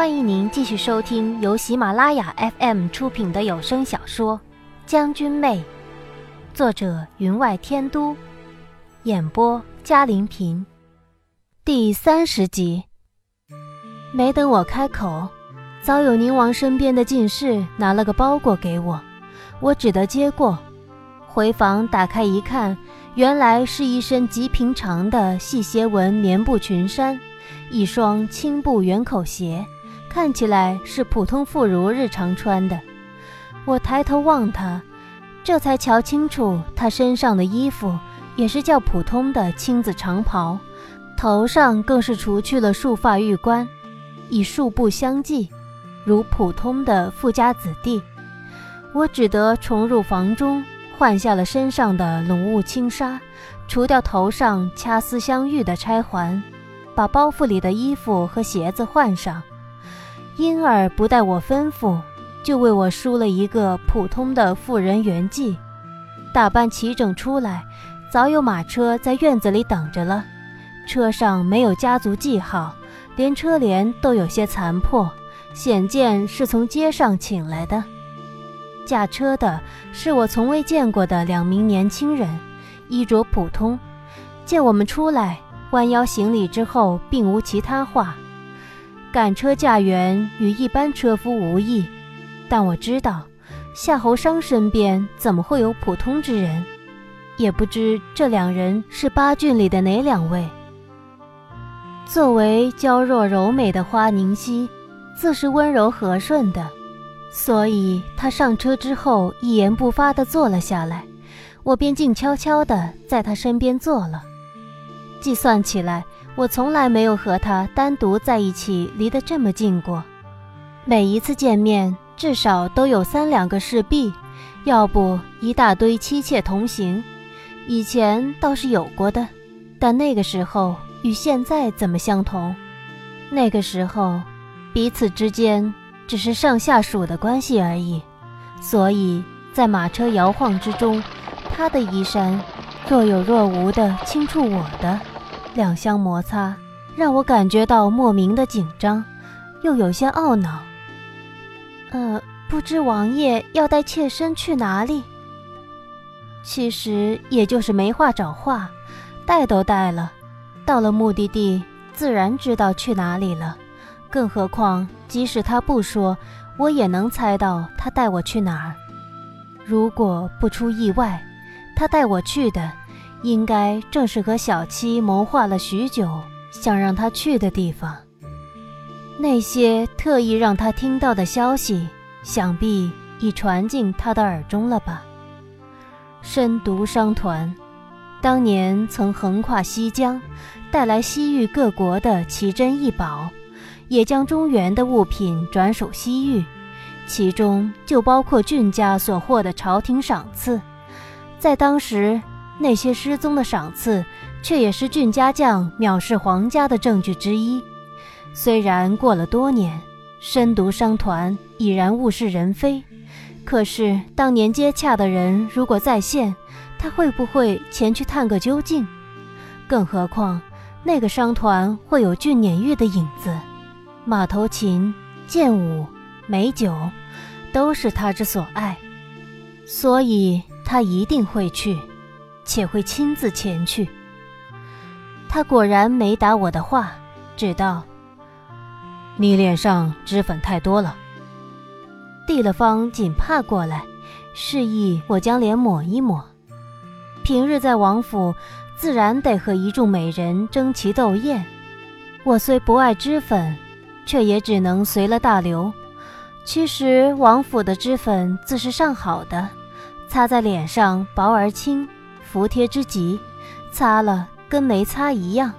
欢迎您继续收听由喜马拉雅 FM 出品的有声小说《将军妹》，作者云外天都，演播嘉玲平，第三十集。没等我开口，早有宁王身边的进士拿了个包裹给我，我只得接过。回房打开一看，原来是一身极平常的细斜纹棉布裙衫。一双青布圆口鞋，看起来是普通妇孺日常穿的。我抬头望他，这才瞧清楚，他身上的衣服也是较普通的青子长袍，头上更是除去了束发玉冠，以束布相系，如普通的富家子弟。我只得重入房中，换下了身上的浓雾轻纱，除掉头上掐丝镶玉的钗环。把包袱里的衣服和鞋子换上，因而不待我吩咐，就为我梳了一个普通的妇人圆髻，打扮齐整出来。早有马车在院子里等着了，车上没有家族记号，连车帘都有些残破，显见是从街上请来的。驾车的是我从未见过的两名年轻人，衣着普通，见我们出来。弯腰行礼之后，并无其他话。赶车驾辕与一般车夫无异，但我知道夏侯商身边怎么会有普通之人，也不知这两人是八郡里的哪两位。作为娇弱柔美的花凝溪，自是温柔和顺的，所以他上车之后一言不发地坐了下来，我便静悄悄地在他身边坐了。计算起来，我从来没有和他单独在一起离得这么近过。每一次见面，至少都有三两个侍婢，要不一大堆妻妾同行。以前倒是有过的，但那个时候与现在怎么相同？那个时候，彼此之间只是上下属的关系而已。所以在马车摇晃之中，他的衣衫若有若无地轻触我的。两相摩擦，让我感觉到莫名的紧张，又有些懊恼。呃，不知王爷要带妾身去哪里？其实也就是没话找话，带都带了，到了目的地自然知道去哪里了。更何况，即使他不说，我也能猜到他带我去哪儿。如果不出意外，他带我去的。应该正是和小七谋划了许久，想让他去的地方。那些特意让他听到的消息，想必已传进他的耳中了吧？深毒商团，当年曾横跨西疆，带来西域各国的奇珍异宝，也将中原的物品转属西域，其中就包括郡家所获的朝廷赏赐，在当时。那些失踪的赏赐，却也是俊家将藐视皇家的证据之一。虽然过了多年，深毒商团已然物是人非，可是当年接洽的人如果在线，他会不会前去探个究竟？更何况那个商团会有俊撵玉的影子，马头琴、剑舞、美酒，都是他之所爱，所以他一定会去。且会亲自前去。他果然没答我的话，只道：“你脸上脂粉太多了。”递了方锦帕过来，示意我将脸抹一抹。平日在王府，自然得和一众美人争奇斗艳。我虽不爱脂粉，却也只能随了大流。其实王府的脂粉自是上好的，擦在脸上薄而轻。服帖之极，擦了跟没擦一样。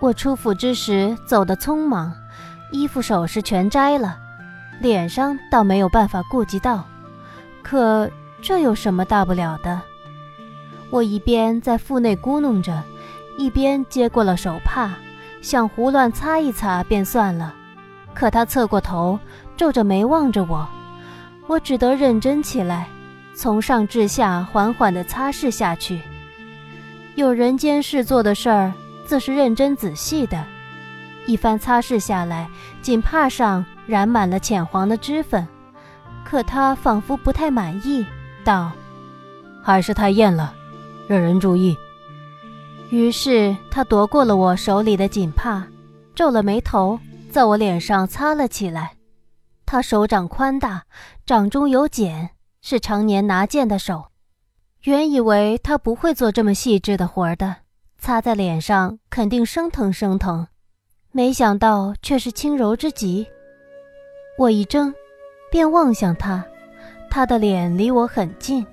我出府之时走得匆忙，衣服首饰全摘了，脸上倒没有办法顾及到。可这有什么大不了的？我一边在腹内咕哝着，一边接过了手帕，想胡乱擦一擦便算了。可他侧过头，皱着眉望着我，我只得认真起来。从上至下缓缓地擦拭下去。有人监视做的事儿，自是认真仔细的。一番擦拭下来，锦帕上染满了浅黄的脂粉。可他仿佛不太满意，道：“还是太艳了，惹人注意。”于是他夺过了我手里的锦帕，皱了眉头，在我脸上擦了起来。他手掌宽大，掌中有茧，是常年拿剑的手。原以为他不会做这么细致的活的，擦在脸上肯定生疼生疼，没想到却是轻柔之极。我一怔，便望向他，他的脸离我很近，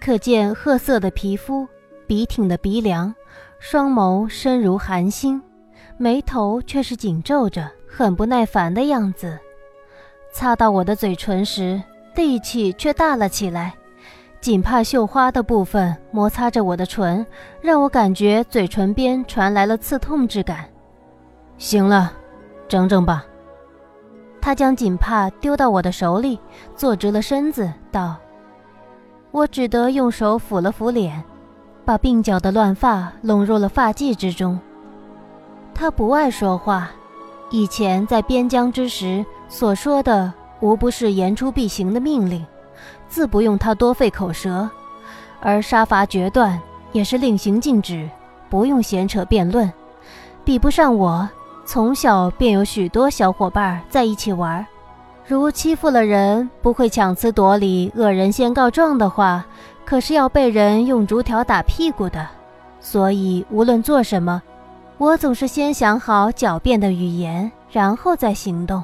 可见褐色的皮肤，笔挺的鼻梁。双眸深如寒星，眉头却是紧皱着，很不耐烦的样子。擦到我的嘴唇时，力气却大了起来。锦帕绣花的部分摩擦着我的唇，让我感觉嘴唇边传来了刺痛之感。行了，整整吧。他将锦帕丢到我的手里，坐直了身子，道：“我只得用手抚了抚脸。”把鬓角的乱发拢入了发髻之中。他不爱说话，以前在边疆之时所说的无不是言出必行的命令，自不用他多费口舌；而杀伐决断也是令行禁止，不用闲扯辩论。比不上我，从小便有许多小伙伴在一起玩。如欺负了人，不会强词夺理、恶人先告状的话。可是要被人用竹条打屁股的，所以无论做什么，我总是先想好狡辩的语言，然后再行动。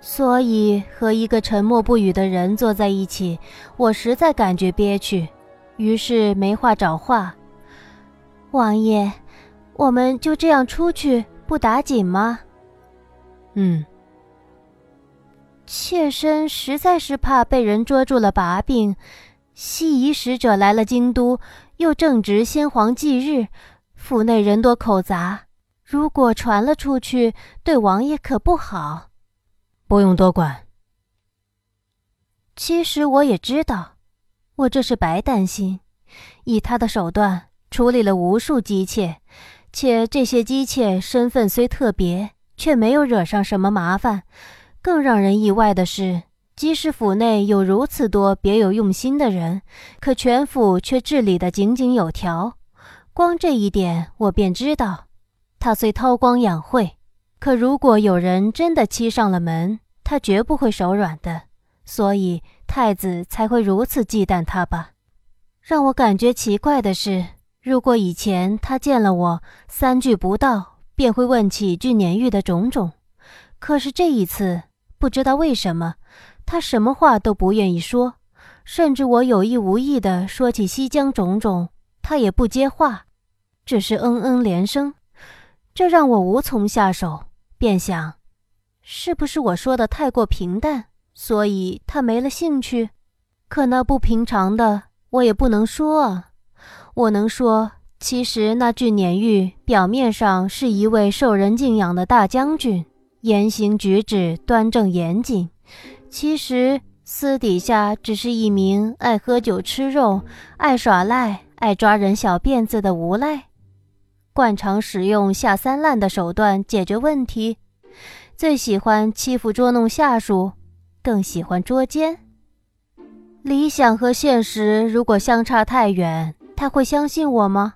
所以和一个沉默不语的人坐在一起，我实在感觉憋屈，于是没话找话。王爷，我们就这样出去，不打紧吗？嗯。妾身实在是怕被人捉住了把柄。西夷使者来了京都，又正值先皇忌日，府内人多口杂，如果传了出去，对王爷可不好。不用多管。其实我也知道，我这是白担心。以他的手段处理了无数姬妾，且这些姬妾身份虽特别，却没有惹上什么麻烦。更让人意外的是。即使府内有如此多别有用心的人，可全府却治理得井井有条。光这一点，我便知道，他虽韬光养晦，可如果有人真的欺上了门，他绝不会手软的。所以太子才会如此忌惮他吧？让我感觉奇怪的是，如果以前他见了我三句不到便会问起俊年玉的种种，可是这一次，不知道为什么。他什么话都不愿意说，甚至我有意无意的说起西江种种，他也不接话，只是嗯嗯连声，这让我无从下手。便想，是不是我说的太过平淡，所以他没了兴趣？可那不平常的，我也不能说啊。我能说，其实那俊年玉表面上是一位受人敬仰的大将军，言行举止端正严谨。其实私底下只是一名爱喝酒吃肉、爱耍赖、爱抓人小辫子的无赖，惯常使用下三滥的手段解决问题，最喜欢欺负捉弄下属，更喜欢捉奸。理想和现实如果相差太远，他会相信我吗？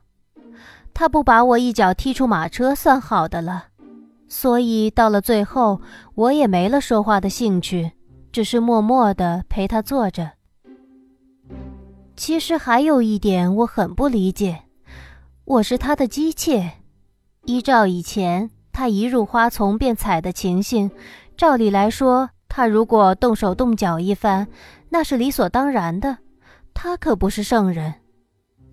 他不把我一脚踢出马车算好的了。所以到了最后，我也没了说话的兴趣。只是默默地陪他坐着。其实还有一点我很不理解，我是他的姬妾，依照以前他一入花丛便采的情形，照理来说，他如果动手动脚一番，那是理所当然的。他可不是圣人，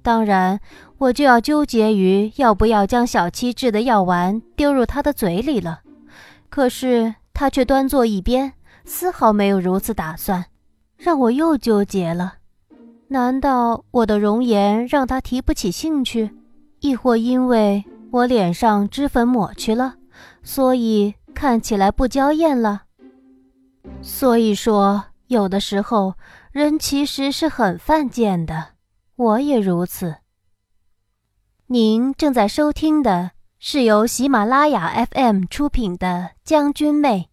当然我就要纠结于要不要将小七制的药丸丢入他的嘴里了。可是他却端坐一边。丝毫没有如此打算，让我又纠结了。难道我的容颜让他提不起兴趣，亦或因为我脸上脂粉抹去了，所以看起来不娇艳了？所以说，有的时候人其实是很犯贱的，我也如此。您正在收听的是由喜马拉雅 FM 出品的《将军妹》。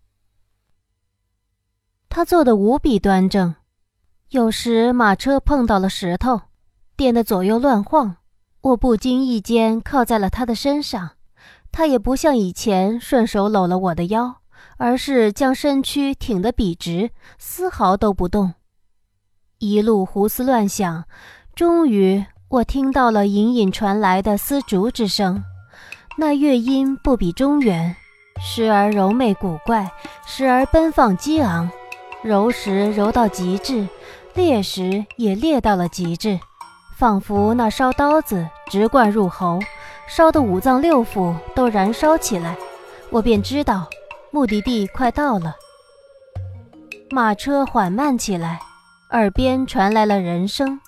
他坐得无比端正，有时马车碰到了石头，颠得左右乱晃，我不经意间靠在了他的身上。他也不像以前顺手搂了我的腰，而是将身躯挺得笔直，丝毫都不动。一路胡思乱想，终于我听到了隐隐传来的丝竹之声。那乐音不比中原，时而柔媚古怪，时而奔放激昂，柔时柔到极致，烈时也烈到了极致，仿佛那烧刀子直灌入喉，烧得五脏六腑都燃烧起来。我便知道目的地快到了。马车缓慢起来，耳边传来了人声，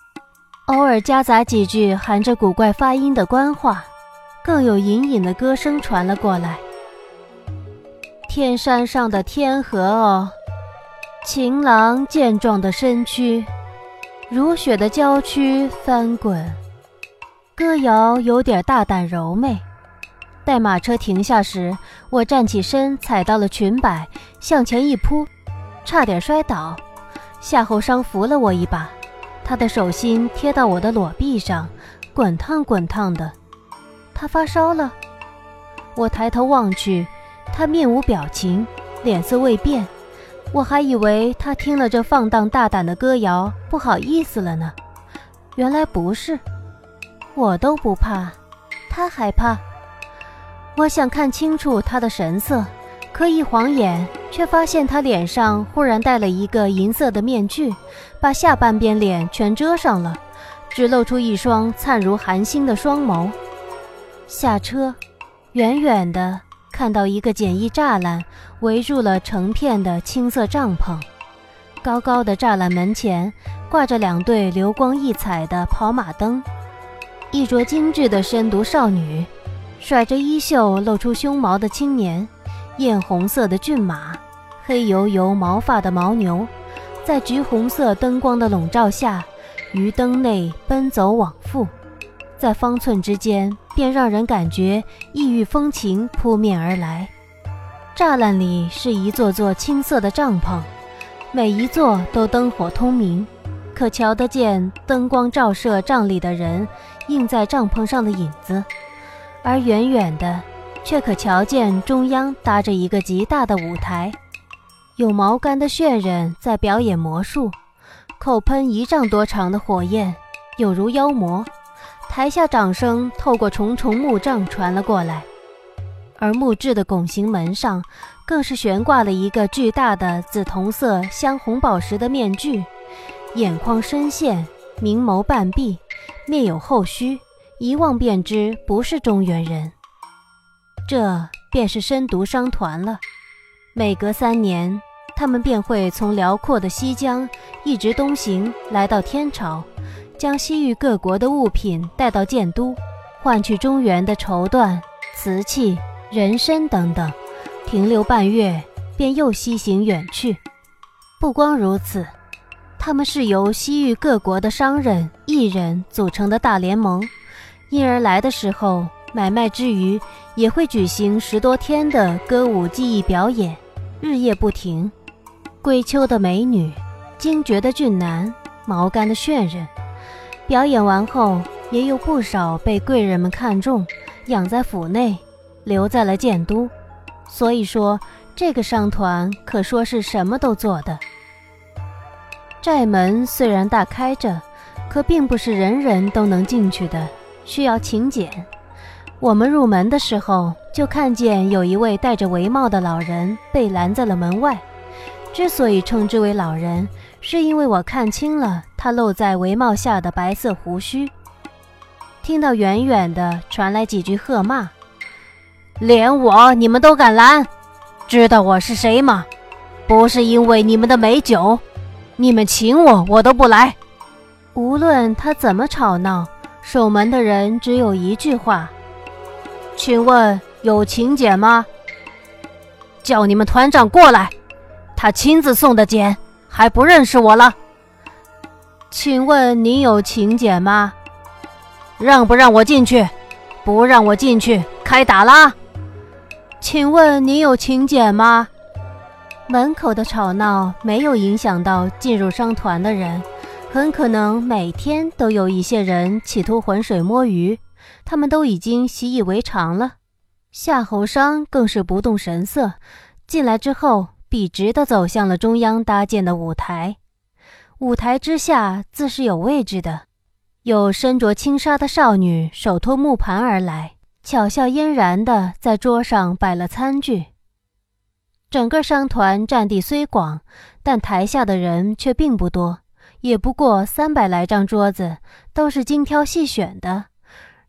偶尔夹杂几句含着古怪发音的官话。更有隐隐的歌声传了过来。天山上的天河哦，情郎健壮的身躯，如雪的娇躯翻滚，歌谣有点大胆柔媚。待马车停下时，我站起身，踩到了裙摆，向前一扑，差点摔倒。夏侯商扶了我一把，他的手心贴到我的裸臂上，滚烫滚烫的。他发烧了，我抬头望去，他面无表情，脸色未变。我还以为他听了这放荡大胆的歌谣，不好意思了呢。原来不是，我都不怕，他害怕。我想看清楚他的神色，可一晃眼，却发现他脸上忽然戴了一个银色的面具，把下半边脸全遮上了，只露出一双灿如寒星的双眸。下车，远远的看到一个简易栅栏围住了成片的青色帐篷，高高的栅栏门前挂着两对流光溢彩的跑马灯，一着精致的深读少女，甩着衣袖露出胸毛的青年，艳红色的骏马，黑油油毛发的牦牛，在橘红色灯光的笼罩下，于灯内奔走往复。在方寸之间，便让人感觉异域风情扑面而来。栅栏里是一座座青色的帐篷，每一座都灯火通明，可瞧得见灯光照射帐里的人映在帐篷上的影子。而远远的，却可瞧见中央搭着一个极大的舞台，有毛干的炫人在表演魔术，口喷一丈多长的火焰，有如妖魔。台下掌声透过重重木障传了过来，而木质的拱形门上更是悬挂了一个巨大的紫铜色镶红宝石的面具，眼眶深陷，明眸半闭，面有后须，一望便知不是中原人。这便是深毒商团了。每隔三年，他们便会从辽阔的西疆一直东行，来到天朝。将西域各国的物品带到建都，换取中原的绸缎、瓷器、人参等等，停留半月便又西行远去。不光如此，他们是由西域各国的商人、艺人组成的大联盟，因而来的时候买卖之余，也会举行十多天的歌舞技艺表演，日夜不停。归秋的美女，惊绝的俊男，毛干的炫人。表演完后，也有不少被贵人们看中，养在府内，留在了建都。所以说，这个商团可说是什么都做的。寨门虽然大开着，可并不是人人都能进去的，需要请柬。我们入门的时候，就看见有一位戴着帷帽的老人被拦在了门外。之所以称之为老人，是因为我看清了他露在帷帽下的白色胡须。听到远远的传来几句喝骂：“连我你们都敢拦？知道我是谁吗？不是因为你们的美酒，你们请我我都不来。”无论他怎么吵闹，守门的人只有一句话：“请问有请柬吗？叫你们团长过来。”他亲自送的柬，还不认识我了？请问您有请柬吗？让不让我进去？不让我进去，开打啦！请问你有请柬吗？门口的吵闹没有影响到进入商团的人，很可能每天都有一些人企图浑水摸鱼，他们都已经习以为常了。夏侯商更是不动神色，进来之后笔直地走向了中央搭建的舞台。舞台之下自是有位置的，有身着轻纱的少女手托木盘而来，巧笑嫣然地在桌上摆了餐具。整个商团占地虽广，但台下的人却并不多，也不过三百来张桌子，都是精挑细选的。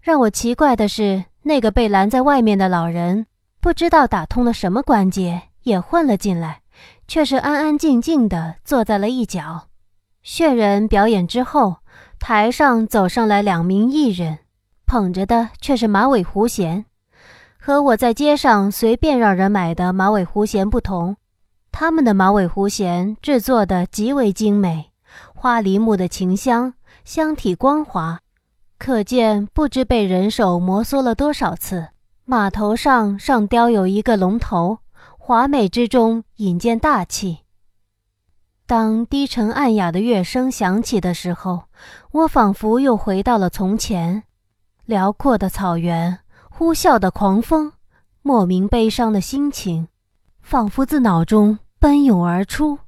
让我奇怪的是，那个被拦在外面的老人，不知道打通了什么关节，也混了进来，却是安安静静地坐在了一角。血人表演之后，台上走上来两名艺人，捧着的却是马尾胡弦。和我在街上随便让人买的马尾胡弦不同，他们的马尾胡弦制作的极为精美，花梨木的琴香，香体光滑，可见不知被人手摩挲了多少次。马头上上雕有一个龙头，华美之中引见大气。当低沉暗哑的乐声响起的时候，我仿佛又回到了从前，辽阔的草原，呼啸的狂风，莫名悲伤的心情，仿佛自脑中奔涌而出。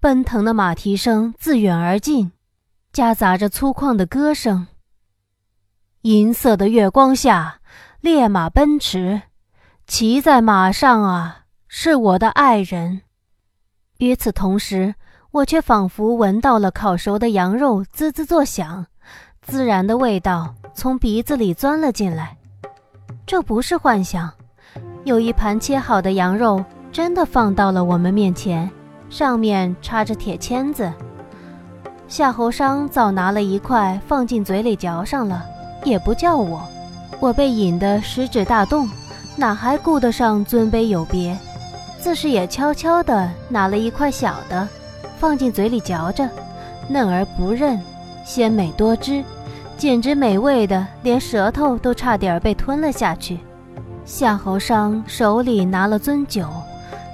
奔腾的马蹄声自远而近，夹杂着粗犷的歌声。银色的月光下，烈马奔驰，骑在马上啊，是我的爱人。与此同时，我却仿佛闻到了烤熟的羊肉滋滋作响，孜然的味道从鼻子里钻了进来。这不是幻想，有一盘切好的羊肉真的放到了我们面前，上面插着铁签子。夏侯商早拿了一块放进嘴里嚼上了，也不叫我。我被引得食指大动，哪还顾得上尊卑有别？自是也悄悄地拿了一块小的，放进嘴里嚼着，嫩而不韧，鲜美多汁，简直美味的，连舌头都差点被吞了下去。夏侯商手里拿了樽酒，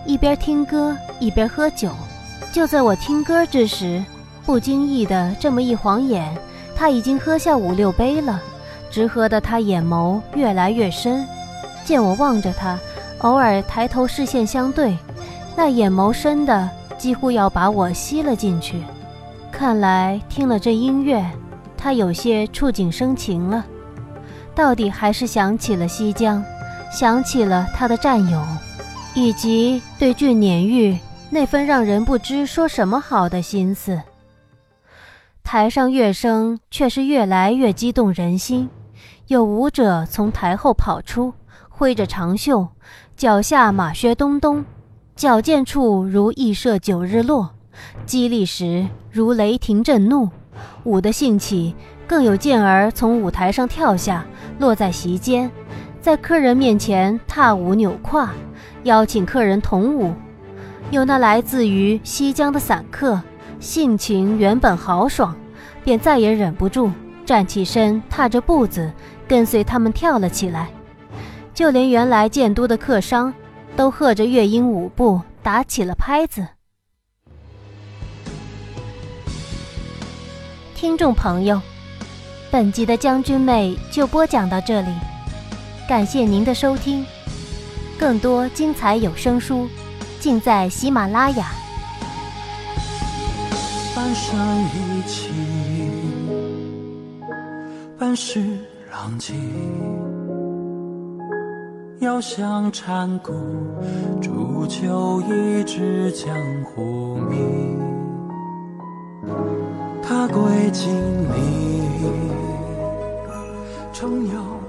一边听歌一边喝酒。就在我听歌之时，不经意的这么一晃眼，他已经喝下五六杯了，直喝得他眼眸越来越深。见我望着他。偶尔抬头，视线相对，那眼眸深的几乎要把我吸了进去。看来听了这音乐，他有些触景生情了，到底还是想起了西江，想起了他的战友，以及对俊撵玉那份让人不知说什么好的心思。台上乐声却是越来越激动人心，有舞者从台后跑出，挥着长袖。脚下马靴咚咚，矫健处如羿射九日落，激励时如雷霆震怒。舞的兴起，更有健儿从舞台上跳下，落在席间，在客人面前踏舞扭胯，邀请客人同舞。有那来自于西江的散客，性情原本豪爽，便再也忍不住，站起身，踏着步子，跟随他们跳了起来。就连原来建都的客商，都和着乐音舞步打起了拍子。听众朋友，本集的将军妹就播讲到这里，感谢您的收听。更多精彩有声书，尽在喜马拉雅。半生一起，半世浪迹。遥想禅谷，煮酒一支江湖名。他归金陵，重游。